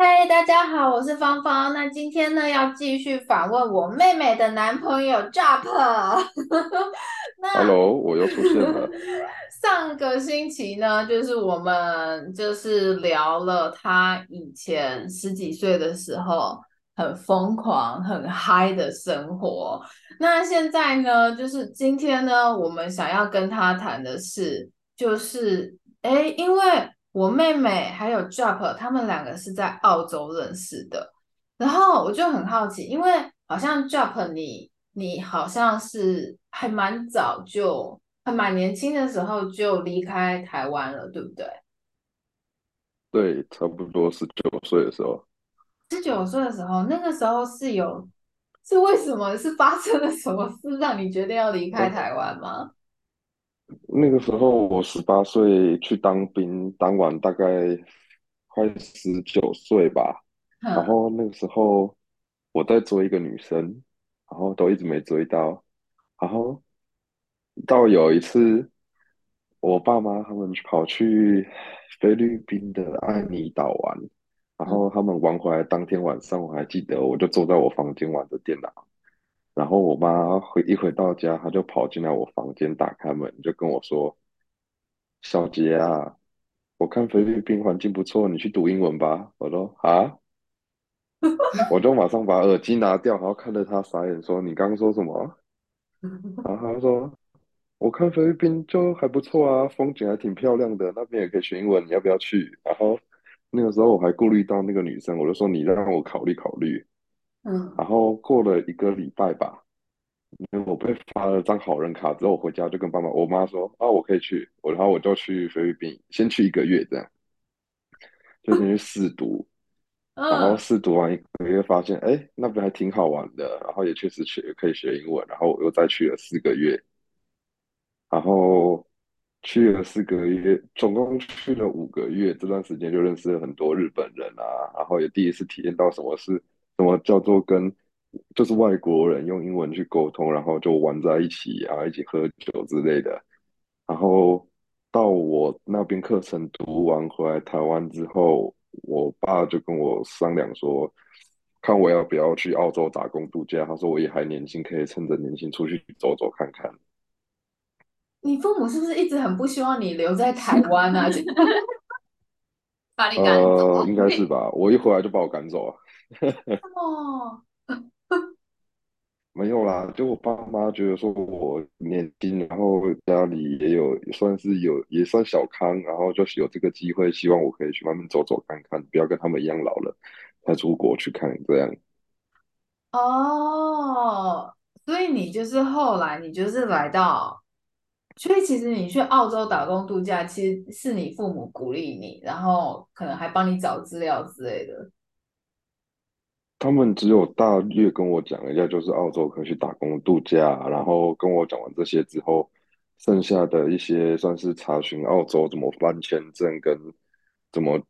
嘿大家好，我是芳芳。那今天呢，要继续访问我妹妹的男朋友 Jop。那 Hello，我又出现了。上个星期呢，就是我们就是聊了他以前十几岁的时候很疯狂、很嗨的生活。那现在呢，就是今天呢，我们想要跟他谈的是，就是哎，因为。我妹妹还有 Jop，他们两个是在澳洲认识的，然后我就很好奇，因为好像 Jop 你你好像是还蛮早就还蛮年轻的时候就离开台湾了，对不对？对，差不多十九岁的时候。十九岁的时候，那个时候是有是为什么？是发生了什么事让你决定要离开台湾吗？那个时候我十八岁去当兵，当完大概快十九岁吧。嗯、然后那个时候我在追一个女生，然后都一直没追到。然后到有一次，我爸妈他们跑去菲律宾的爱妮岛玩，然后他们玩回来当天晚上，我还记得，我就坐在我房间玩着电脑。然后我妈回一回到家，她就跑进来我房间，打开门就跟我说：“小杰啊，我看菲律宾环境不错，你去读英文吧。”我说：“啊。”我就马上把耳机拿掉，然后看着她傻眼说：“你刚刚说什么？”然后她说：“我看菲律宾就还不错啊，风景还挺漂亮的，那边也可以学英文，你要不要去？”然后那个时候我还顾虑到那个女生，我就说：“你让我考虑考虑。”嗯，然后过了一个礼拜吧，因为我被发了张好人卡之后，我回家就跟爸妈、我妈说啊，我可以去，我然后我就去菲律宾，先去一个月这样，就先去试 读，嗯、然后。试读完一个月，发现哎，那边还挺好玩的，然后也确实学可以学英文，然后我又再去了四个月，然后去了四个月，总共去了五个月，这段时间就认识了很多日本人啊，然后也第一次体验到什么是。什么叫做跟就是外国人用英文去沟通，然后就玩在一起啊，一起喝酒之类的。然后到我那边课程读完回来台湾之后，我爸就跟我商量说，看我要不要去澳洲打工度假。他说我也还年轻，可以趁着年轻出去走走看看。你父母是不是一直很不希望你留在台 湾啊？把你赶走？呃，应该是吧。我一回来就把我赶走了。哦，没有啦，就我爸妈觉得说我年轻，然后家里也有也算是有也算小康，然后就是有这个机会，希望我可以去外面走走看看，不要跟他们一样老了才出国去看这样。哦，所以你就是后来你就是来到，所以其实你去澳洲打工度假，其实是你父母鼓励你，然后可能还帮你找资料之类的。他们只有大略跟我讲一下，就是澳洲可以去打工度假，然后跟我讲完这些之后，剩下的一些算是查询澳洲怎么办签证，跟怎么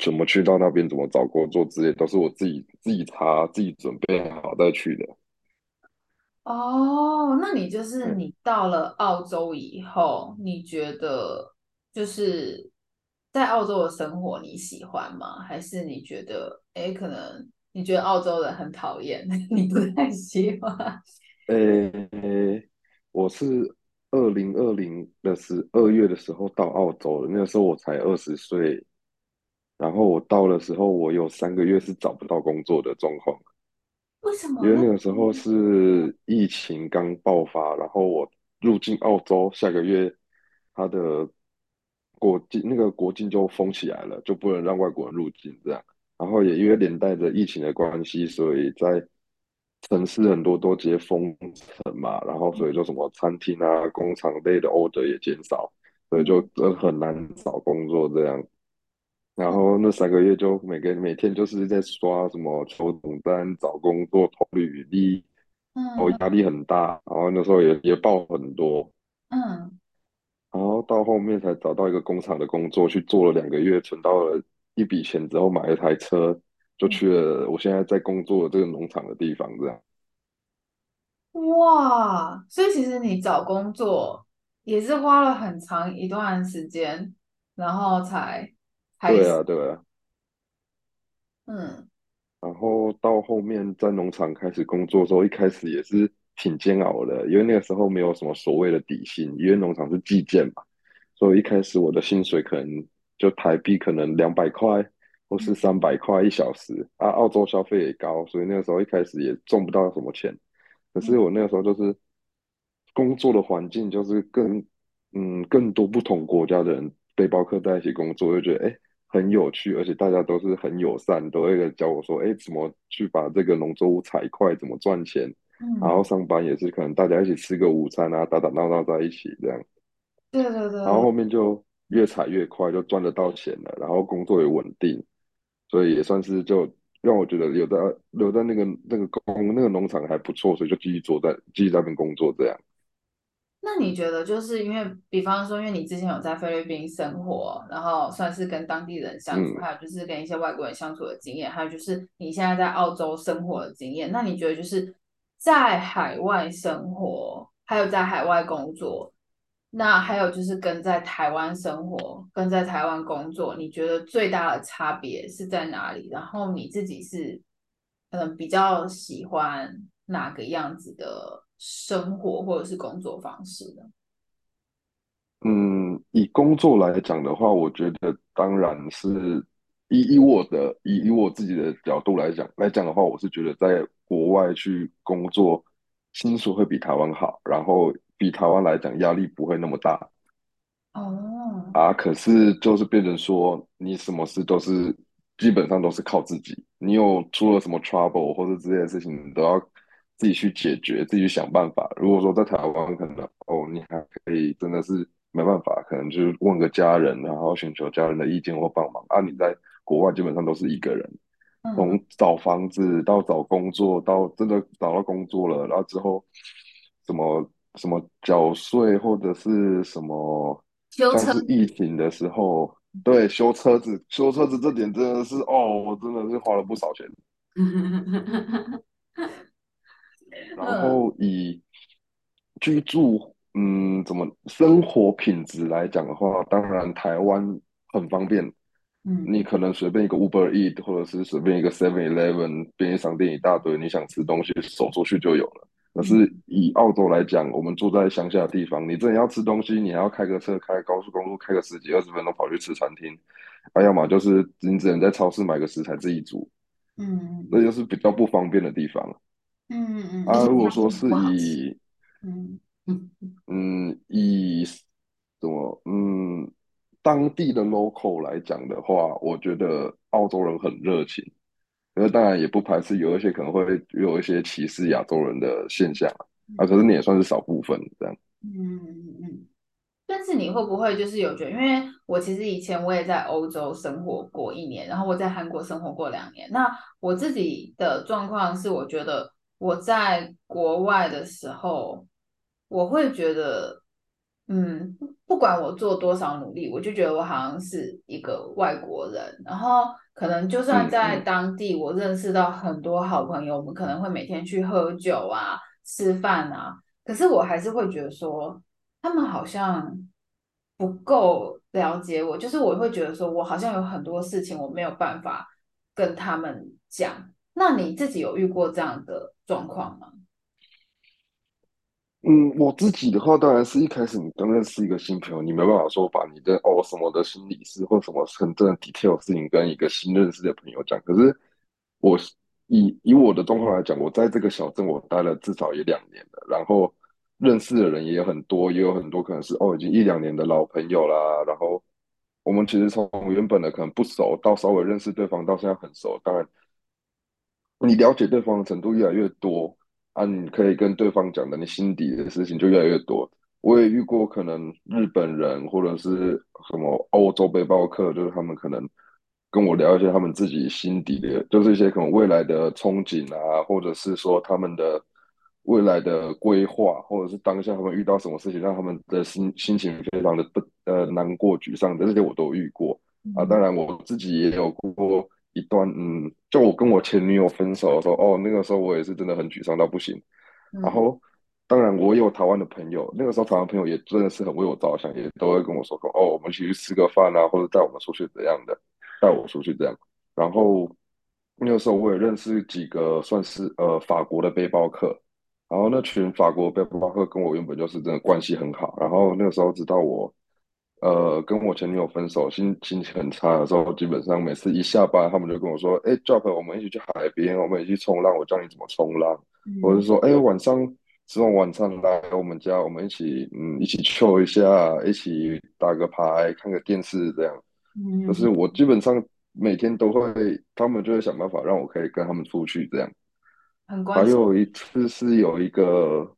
怎么去到那边，怎么找工作之类，都是我自己自己查、自己准备好再去的。哦，那你就是你到了澳洲以后，嗯、你觉得就是在澳洲的生活你喜欢吗？还是你觉得哎可能？你觉得澳洲人很讨厌，你不太喜欢？呃、欸，我是二零二零的十二月的时候到澳洲的，那个时候我才二十岁，然后我到的时候，我有三个月是找不到工作的状况。为什么？因为那个时候是疫情刚爆发，然后我入境澳洲，下个月他的国境那个国境就封起来了，就不能让外国人入境，这样。然后也因为连带着疫情的关系，所以在城市很多都直接封城嘛，然后所以就什么餐厅啊、工厂类的 order 也减少，所以就很难找工作这样。然后那三个月就每个每天就是在刷什么求总单、找工作、投履历，嗯，然后压力很大，然后那时候也也报很多，嗯，然后到后面才找到一个工厂的工作，去做了两个月，存到了。一笔钱之后买了台车，就去了我现在在工作的这个农场的地方，这样。哇，所以其实你找工作也是花了很长一段时间，然后才。对啊，对啊。嗯，然后到后面在农场开始工作的时候，一开始也是挺煎熬的，因为那个时候没有什么所谓的底薪，因为农场是计件嘛，所以一开始我的薪水可能就台币可能两百块或是三百块一小时啊，澳洲消费也高，所以那个时候一开始也赚不到什么钱。可是我那个时候就是工作的环境就是更嗯更多不同国家的人背包客在一起工作，就觉得哎。诶很有趣，而且大家都是很友善，都会教我说：“哎，怎么去把这个农作物采快，怎么赚钱？”嗯，然后上班也是可能大家一起吃个午餐啊，打打闹闹在一起这样。对对对。然后后面就越踩越快，就赚得到钱了，然后工作也稳定，所以也算是就让我觉得留在留在那个那个工那个农场还不错，所以就继续做在继续在那边工作这样。那你觉得，就是因为，比方说，因为你之前有在菲律宾生活，然后算是跟当地人相处，嗯、还有就是跟一些外国人相处的经验，还有就是你现在在澳洲生活的经验。那你觉得，就是在海外生活，还有在海外工作，那还有就是跟在台湾生活，跟在台湾工作，你觉得最大的差别是在哪里？然后你自己是嗯比较喜欢哪个样子的？生活或者是工作方式呢？嗯，以工作来讲的话，我觉得当然是以以我的以以我自己的角度来讲来讲的话，我是觉得在国外去工作，薪水会比台湾好，然后比台湾来讲压力不会那么大。哦，啊，可是就是变成说，你什么事都是基本上都是靠自己，你有出了什么 trouble 或者这些事情，你都要。自己去解决，自己去想办法。如果说在台湾，可能哦，你还可以真的是没办法，可能就是问个家人，然后寻求家人的意见或帮忙。啊，你在国外基本上都是一个人，从找房子到找工作，到真的找到工作了，然后之后什么什么缴税或者是什么，像是疫情的时候，对，修车子，修车子这点真的是哦，我真的是花了不少钱。然 后以居住，嗯，怎么生活品质来讲的话，当然台湾很方便，嗯，你可能随便一个 Uber Eat，或者是随便一个 Seven Eleven 便利商店一大堆，你想吃东西走出去就有了。可是以澳洲来讲，我们住在乡下的地方，你真的要吃东西，你还要开个车，开高速公路，开个十几二十分钟跑去吃餐厅，还、啊、要么就是你只能在超市买个食材自己煮，嗯，那就是比较不方便的地方。嗯嗯嗯。啊，如果说是以嗯嗯。嗯以什么嗯当地的 local 来讲的话，我觉得澳洲人很热情，那当然也不排斥有一些可能会有一些歧视亚洲人的现象啊，可是你也算是少部分这样。嗯嗯嗯。但是你会不会就是有觉得，因为我其实以前我也在欧洲生活过一年，然后我在韩国生活过两年，那我自己的状况是，我觉得。我在国外的时候，我会觉得，嗯，不管我做多少努力，我就觉得我好像是一个外国人。然后，可能就算在当地，我认识到很多好朋友，我们可能会每天去喝酒啊、吃饭啊，可是我还是会觉得说，他们好像不够了解我。就是我会觉得说，我好像有很多事情我没有办法跟他们讲。那你自己有遇过这样的状况吗？嗯，我自己的话，当然是一开始你刚认识一个新朋友，你没办法说把你的哦什么的心理事或什么很真的 detail 事情跟一个新认识的朋友讲。可是我以以我的状况来讲，我在这个小镇我待了至少也两年了，然后认识的人也有很多，也有很多可能是哦已经一两年的老朋友啦。然后我们其实从原本的可能不熟到稍微认识对方，到现在很熟，当然。你了解对方的程度越来越多啊，你可以跟对方讲的你心底的事情就越来越多。我也遇过可能日本人或者是什么欧洲背包客，就是他们可能跟我聊一些他们自己心底的，就是一些可能未来的憧憬啊，或者是说他们的未来的规划，或者是当下他们遇到什么事情让他们的心心情非常的不呃难过沮丧的这些我都遇过啊。当然我自己也有过。一段嗯，就我跟我前女友分手的时候，哦，那个时候我也是真的很沮丧到不行。嗯、然后，当然我也有台湾的朋友，那个时候台湾朋友也真的是很为我着想，也都会跟我说说，哦，我们一起去吃个饭啊，或者带我们出去怎样的，带我出去这样。然后，那个时候我也认识几个算是呃法国的背包客，然后那群法国背包客跟我原本就是真的关系很好，然后那个时候知道我呃跟我前女友分手，心心情很差的时候，基本上每次一下班，他们就跟我说：“哎，Jack，我们一起去海边，我们一起去冲浪，我教你怎么冲浪。嗯”或者是说：“哎，晚上吃完晚餐来我们家，我们一起嗯一起 chill 一下，一起打个牌，看个电视这样。”嗯，就是我基本上。每天都会，他们就会想办法让我可以跟他们出去这样。很关。还有一次是有一个，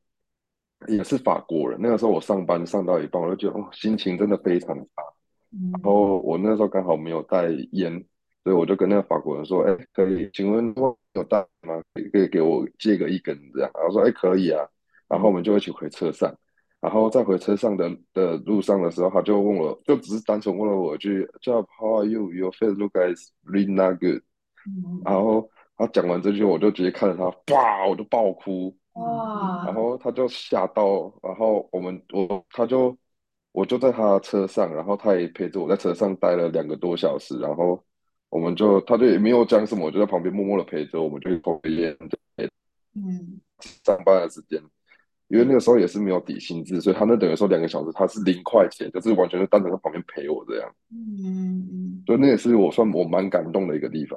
也是法国人。那个时候我上班上到一半，我就觉得哦，心情真的非常差。嗯。然后我那时候刚好没有带烟，所以我就跟那个法国人说：“哎，可以，请问有带吗？可以给我借个一根这样。”然后说：“哎，可以啊。”然后我们就一起回车上。然后在回车上的的路上的时候，他就问我，就只是单纯问了我一句叫 How are you? Your face look like really not good。嗯。然后他讲完这句，我就直接看着他，哇，我就爆哭。哇。然后他就吓到，然后我们我他就我就在他车上，然后他也陪着我在车上待了两个多小时，然后我们就他就也没有讲什么，我就在旁边默默的陪着，我们就抽烟，嗯，上班的时间。因为那个时候也是没有底薪制，所以他那等于说两个小时他是零块钱，就是完全是单纯在旁边陪我这样。嗯嗯，所以那也是我算我蛮感动的一个地方。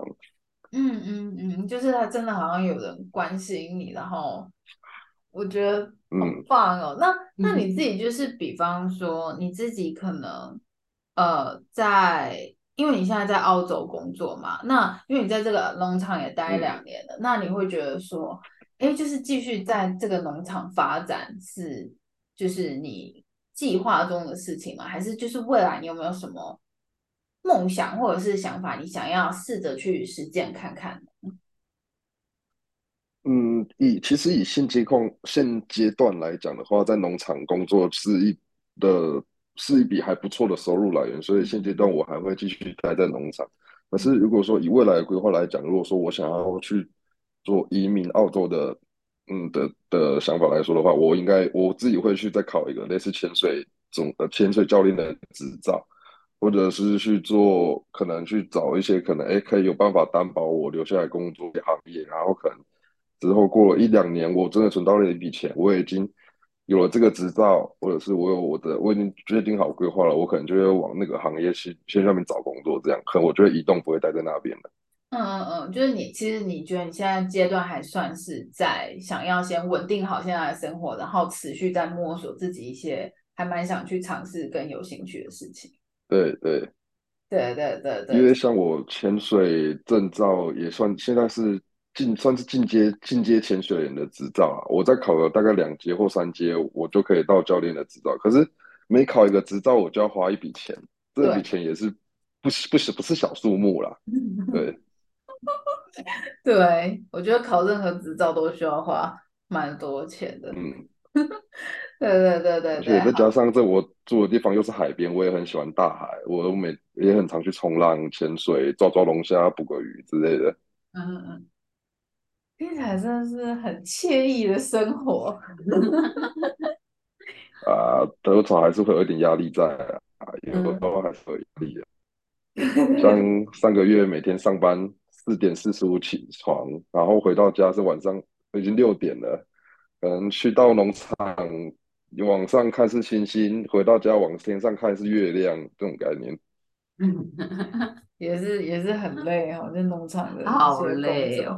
嗯嗯嗯，就是他真的好像有人关心你，然后我觉得很棒哦。嗯、那那你自己就是比方说你自己可能呃在，因为你现在在澳洲工作嘛，那因为你在这个农场也待两年了，嗯、那你会觉得说。哎，就是继续在这个农场发展是，就是你计划中的事情吗？还是就是未来你有没有什么梦想或者是想法，你想要试着去实践看看？嗯，以其实以现阶况现阶段来讲的话，在农场工作是一的是一笔还不错的收入来源，所以现阶段我还会继续待在农场。可是如果说以未来的规划来讲，如果说我想要去。做移民澳洲的，嗯的的想法来说的话，我应该我自己会去再考一个类似潜水总呃潜水教练的执照，或者是去做可能去找一些可能哎可以有办法担保我留下来工作的行业，然后可能之后过了一两年，我真的存到了一笔钱，我已经有了这个执照，或者是我有我的我已经决定好规划了，我可能就会往那个行业去去上面找工作，这样可能我就会移动，不会待在那边的。嗯嗯嗯，就是你其实你觉得你现在阶段还算是在想要先稳定好现在的生活，然后持续在摸索自己一些还蛮想去尝试跟有兴趣的事情。对对对对对对，因为像我潜水证照也算现在是进算是进阶进阶潜水员的执照啊，我再考了大概两阶或三阶，我就可以到教练的执照。可是每考一个执照，我就要花一笔钱，这笔钱也是不是不是不是小数目啦，对。对，我觉得考任何执照都需要花蛮多钱的。嗯，对对对对，而且再加上这我住的地方又是海边，我也很喜欢大海，我每也很常去冲浪、潜水、抓抓龙虾、捕个鱼之类的。嗯嗯，听起来真的是很惬意的生活。啊，多少还是会有一点压力在啊，有时候还是会有压力的。像上个月每天上班。四点四十五起床，然后回到家是晚上已经六点了。可能去到农场，往上看是星星，回到家往天上看是月亮，这种概念。嗯，也是也是很累哦，在农场的好累哦。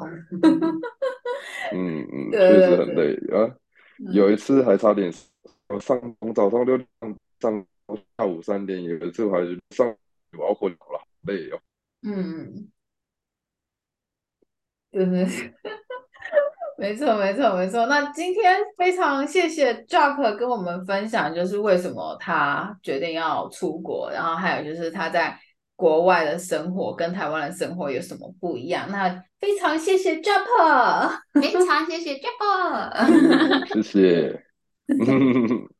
嗯嗯，确实很累啊。有一次还差点上从早上六点上下午三点，有一次还上我要昏了，累哦。嗯。真的是，没错，没错，没错。那今天非常谢谢 Jack 跟我们分享，就是为什么他决定要出国，然后还有就是他在国外的生活跟台湾的生活有什么不一样。那非常谢谢 Jack，非常谢谢 Jack，谢谢。